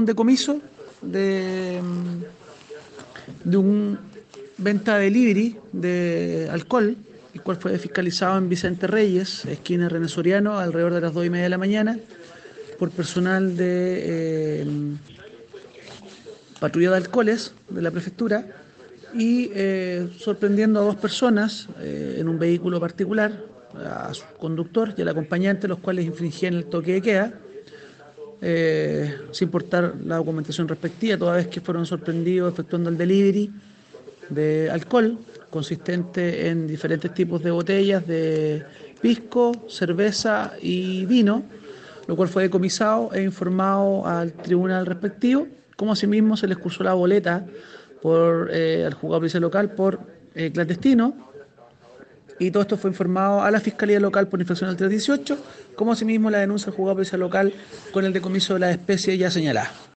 un decomiso de, de un venta delivery de alcohol, el cual fue fiscalizado en Vicente Reyes, esquina René Soriano, alrededor de las dos y media de la mañana, por personal de eh, patrulla de alcoholes de la prefectura y eh, sorprendiendo a dos personas eh, en un vehículo particular, a su conductor y al acompañante, los cuales infringían el toque de queda, eh, sin importar la documentación respectiva, toda vez que fueron sorprendidos efectuando el delivery de alcohol, consistente en diferentes tipos de botellas de pisco, cerveza y vino, lo cual fue decomisado e informado al tribunal respectivo, como asimismo se les cursó la boleta por eh, al juzgado policial local por eh, clandestino y todo esto fue informado a la Fiscalía Local por infracción del 318, como asimismo la denuncia del juzgado policial local con el decomiso de las especies ya señaladas.